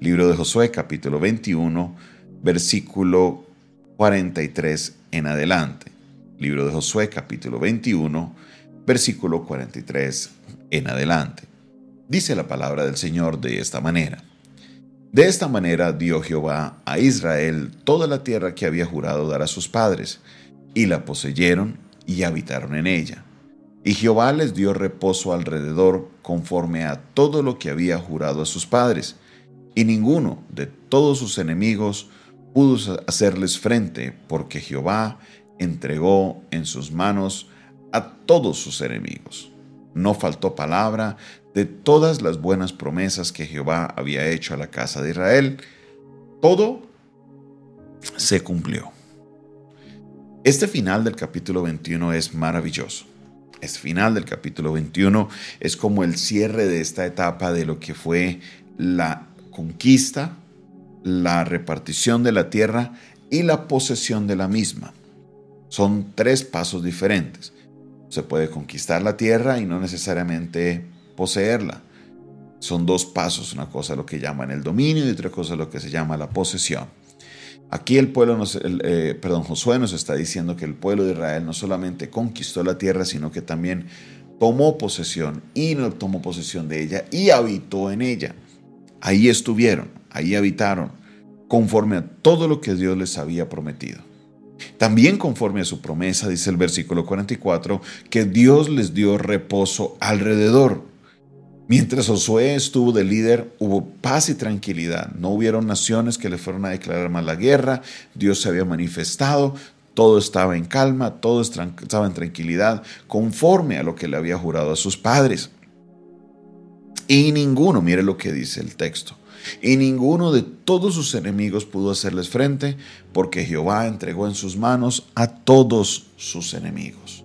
Libro de Josué capítulo 21, versículo 43 en adelante. Libro de Josué capítulo 21, versículo 43 en adelante. Dice la palabra del Señor de esta manera. De esta manera dio Jehová a Israel toda la tierra que había jurado dar a sus padres, y la poseyeron y habitaron en ella. Y Jehová les dio reposo alrededor conforme a todo lo que había jurado a sus padres, y ninguno de todos sus enemigos pudo hacerles frente, porque Jehová entregó en sus manos a todos sus enemigos. No faltó palabra de todas las buenas promesas que Jehová había hecho a la casa de Israel. Todo se cumplió. Este final del capítulo 21 es maravilloso. Este final del capítulo 21 es como el cierre de esta etapa de lo que fue la conquista, la repartición de la tierra y la posesión de la misma. Son tres pasos diferentes. Se puede conquistar la tierra y no necesariamente poseerla. Son dos pasos, una cosa lo que llaman el dominio y otra cosa lo que se llama la posesión. Aquí el pueblo, eh, perdón, Josué nos está diciendo que el pueblo de Israel no solamente conquistó la tierra, sino que también tomó posesión y no tomó posesión de ella y habitó en ella. Ahí estuvieron, ahí habitaron, conforme a todo lo que Dios les había prometido. También conforme a su promesa, dice el versículo 44, que Dios les dio reposo alrededor. Mientras Josué estuvo de líder, hubo paz y tranquilidad. No hubieron naciones que le fueron a declarar más la guerra. Dios se había manifestado. Todo estaba en calma, todo estaba en tranquilidad, conforme a lo que le había jurado a sus padres. Y ninguno, mire lo que dice el texto, y ninguno de todos sus enemigos pudo hacerles frente, porque Jehová entregó en sus manos a todos sus enemigos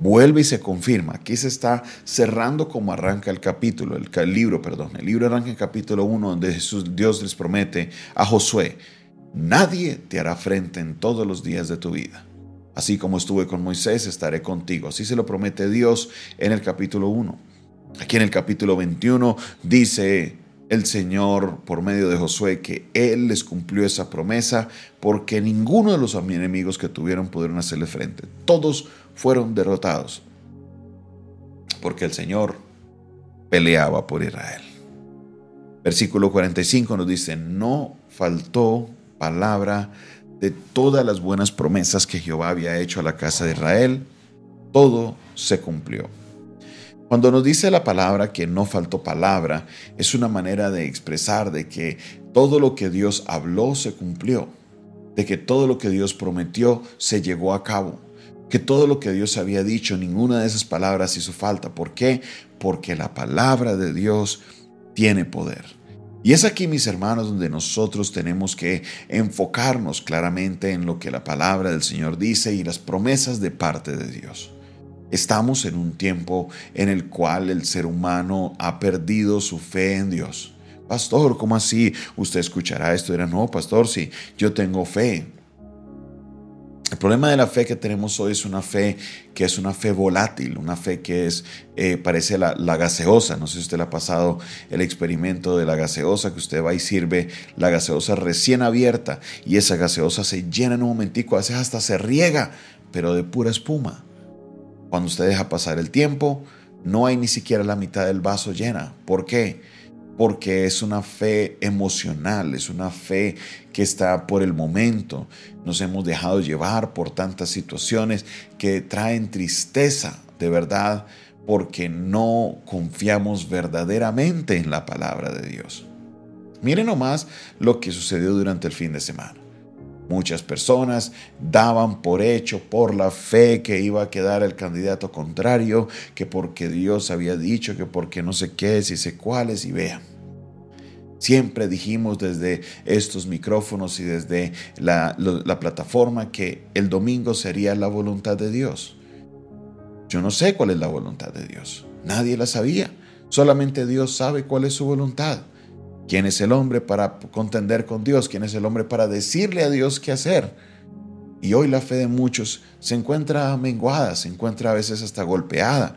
vuelve y se confirma. Aquí se está cerrando como arranca el capítulo, el, libro, perdón. El libro arranca en capítulo 1 donde Jesús, Dios les promete a Josué, nadie te hará frente en todos los días de tu vida. Así como estuve con Moisés, estaré contigo. Así se lo promete Dios en el capítulo 1. Aquí en el capítulo 21 dice el Señor por medio de Josué que Él les cumplió esa promesa porque ninguno de los enemigos que tuvieron pudieron hacerle frente. Todos fueron derrotados porque el Señor peleaba por Israel. Versículo 45 nos dice, no faltó palabra de todas las buenas promesas que Jehová había hecho a la casa de Israel, todo se cumplió. Cuando nos dice la palabra que no faltó palabra, es una manera de expresar de que todo lo que Dios habló se cumplió, de que todo lo que Dios prometió se llegó a cabo, que todo lo que Dios había dicho, ninguna de esas palabras hizo falta. ¿Por qué? Porque la palabra de Dios tiene poder. Y es aquí, mis hermanos, donde nosotros tenemos que enfocarnos claramente en lo que la palabra del Señor dice y las promesas de parte de Dios. Estamos en un tiempo en el cual el ser humano ha perdido su fe en Dios. Pastor, ¿cómo así? Usted escuchará esto y dirá, no, pastor, sí, yo tengo fe. El problema de la fe que tenemos hoy es una fe que es una fe volátil, una fe que es, eh, parece la, la, gaseosa. No sé si usted le ha pasado el experimento de la gaseosa, que usted va y sirve la gaseosa recién abierta y esa gaseosa se llena en un momentico, a hasta se riega, pero de pura espuma. Cuando usted deja pasar el tiempo, no hay ni siquiera la mitad del vaso llena. ¿Por qué? Porque es una fe emocional, es una fe que está por el momento. Nos hemos dejado llevar por tantas situaciones que traen tristeza, de verdad, porque no confiamos verdaderamente en la palabra de Dios. Miren nomás lo que sucedió durante el fin de semana. Muchas personas daban por hecho, por la fe, que iba a quedar el candidato contrario, que porque Dios había dicho, que porque no sé qué, si sé cuáles, y vean. Siempre dijimos desde estos micrófonos y desde la, la, plataforma que el domingo sería la voluntad de Dios. Yo no sé cuál es la voluntad de Dios. Nadie la sabía. Solamente Dios sabe cuál es su voluntad. ¿Quién es el hombre para contender con Dios? ¿Quién es el hombre para decirle a Dios qué hacer? Y hoy la fe de muchos se encuentra menguada, se encuentra a veces hasta golpeada.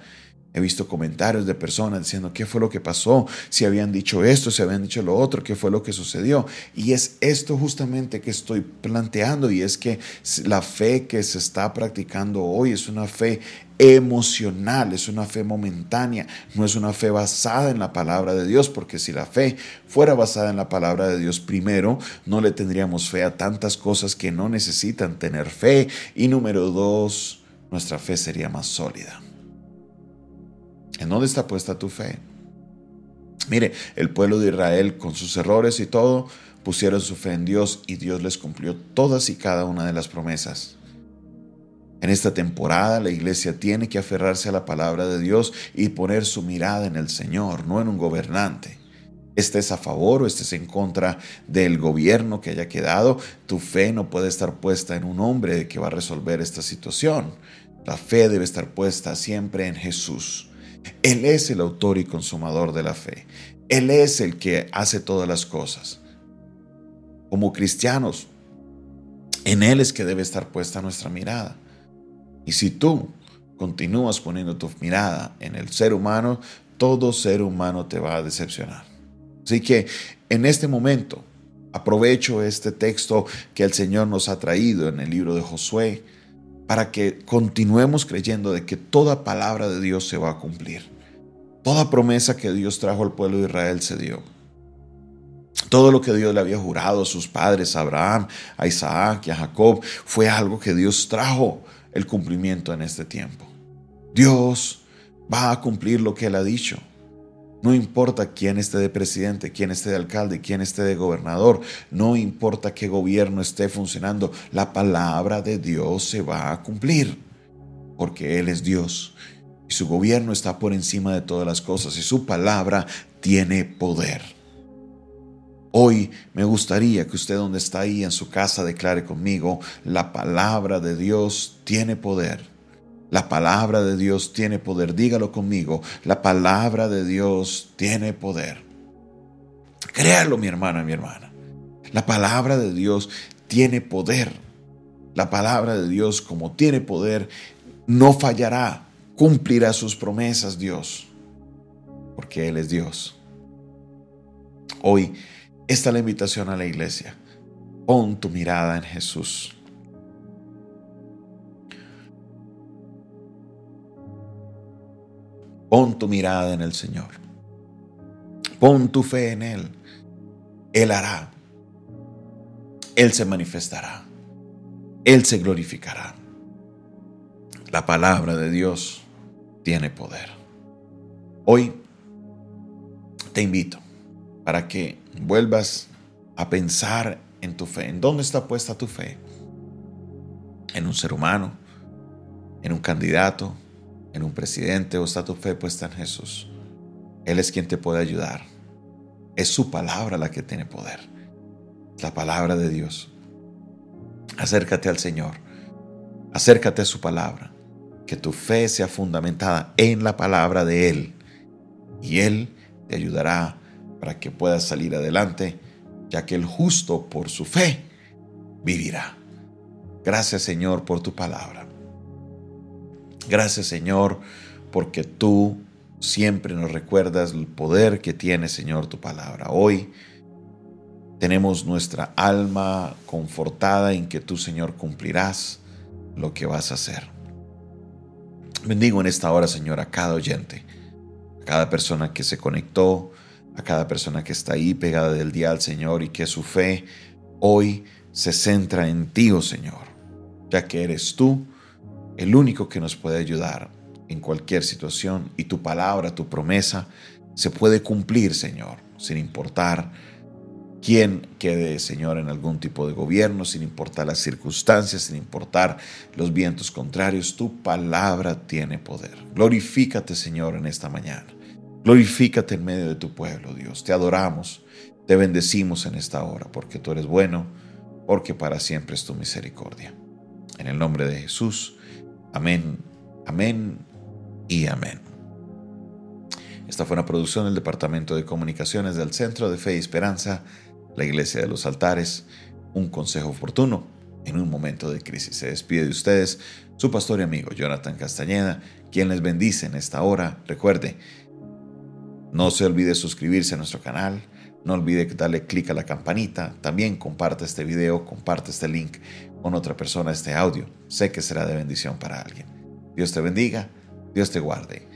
He visto comentarios de personas diciendo qué fue lo que pasó, si habían dicho esto, si habían dicho lo otro, qué fue lo que sucedió. Y es esto justamente que estoy planteando y es que la fe que se está practicando hoy es una fe emocional, es una fe momentánea, no es una fe basada en la palabra de Dios, porque si la fe fuera basada en la palabra de Dios primero, no le tendríamos fe a tantas cosas que no necesitan tener fe. Y número dos, nuestra fe sería más sólida. ¿En dónde está puesta tu fe? Mire, el pueblo de Israel con sus errores y todo, pusieron su fe en Dios y Dios les cumplió todas y cada una de las promesas. En esta temporada la iglesia tiene que aferrarse a la palabra de Dios y poner su mirada en el Señor, no en un gobernante. Estés a favor o estés en contra del gobierno que haya quedado, tu fe no puede estar puesta en un hombre que va a resolver esta situación. La fe debe estar puesta siempre en Jesús. Él es el autor y consumador de la fe. Él es el que hace todas las cosas. Como cristianos, en Él es que debe estar puesta nuestra mirada. Y si tú continúas poniendo tu mirada en el ser humano, todo ser humano te va a decepcionar. Así que en este momento, aprovecho este texto que el Señor nos ha traído en el libro de Josué para que continuemos creyendo de que toda palabra de Dios se va a cumplir. Toda promesa que Dios trajo al pueblo de Israel se dio. Todo lo que Dios le había jurado a sus padres, a Abraham, a Isaac y a Jacob, fue algo que Dios trajo el cumplimiento en este tiempo. Dios va a cumplir lo que Él ha dicho. No importa quién esté de presidente, quién esté de alcalde, quién esté de gobernador, no importa qué gobierno esté funcionando, la palabra de Dios se va a cumplir, porque Él es Dios y su gobierno está por encima de todas las cosas y su palabra tiene poder. Hoy me gustaría que usted donde está ahí en su casa declare conmigo, la palabra de Dios tiene poder la palabra de Dios tiene poder. Dígalo conmigo. La palabra de Dios tiene poder. Créalo, mi hermana, mi hermana. La palabra de Dios tiene poder. La palabra de Dios, como tiene poder, no fallará. Cumplirá sus promesas, Dios. Porque Él es Dios. Hoy, esta es la invitación a la iglesia. Pon tu mirada en Jesús. Pon tu mirada en el Señor. Pon tu fe en Él. Él hará. Él se manifestará. Él se glorificará. La palabra de Dios tiene poder. Hoy te invito para que vuelvas a pensar en tu fe. ¿En dónde está puesta tu fe? ¿En un ser humano? ¿En un candidato? En un presidente o está tu fe puesta en Jesús. Él es quien te puede ayudar. Es su palabra la que tiene poder. La palabra de Dios. Acércate al Señor. Acércate a su palabra. Que tu fe sea fundamentada en la palabra de Él. Y Él te ayudará para que puedas salir adelante, ya que el justo por su fe vivirá. Gracias Señor por tu palabra. Gracias Señor, porque tú siempre nos recuerdas el poder que tiene Señor tu palabra. Hoy tenemos nuestra alma confortada en que tú Señor cumplirás lo que vas a hacer. Bendigo en esta hora Señor a cada oyente, a cada persona que se conectó, a cada persona que está ahí pegada del día al Señor y que su fe hoy se centra en ti, oh Señor, ya que eres tú el único que nos puede ayudar en cualquier situación y tu palabra, tu promesa, se puede cumplir, Señor, sin importar quién quede, Señor, en algún tipo de gobierno, sin importar las circunstancias, sin importar los vientos contrarios, tu palabra tiene poder. Glorifícate, Señor, en esta mañana. Glorifícate en medio de tu pueblo, Dios. Te adoramos, te bendecimos en esta hora, porque tú eres bueno, porque para siempre es tu misericordia. En el nombre de Jesús. Amén, amén y amén. Esta fue una producción del Departamento de Comunicaciones del Centro de Fe y Esperanza, la Iglesia de los Altares, un consejo oportuno en un momento de crisis. Se despide de ustedes su pastor y amigo Jonathan Castañeda, quien les bendice en esta hora. Recuerde, no se olvide suscribirse a nuestro canal, no olvide darle clic a la campanita, también comparte este video, comparte este link con otra persona, este audio. Sé que será de bendición para alguien. Dios te bendiga, Dios te guarde.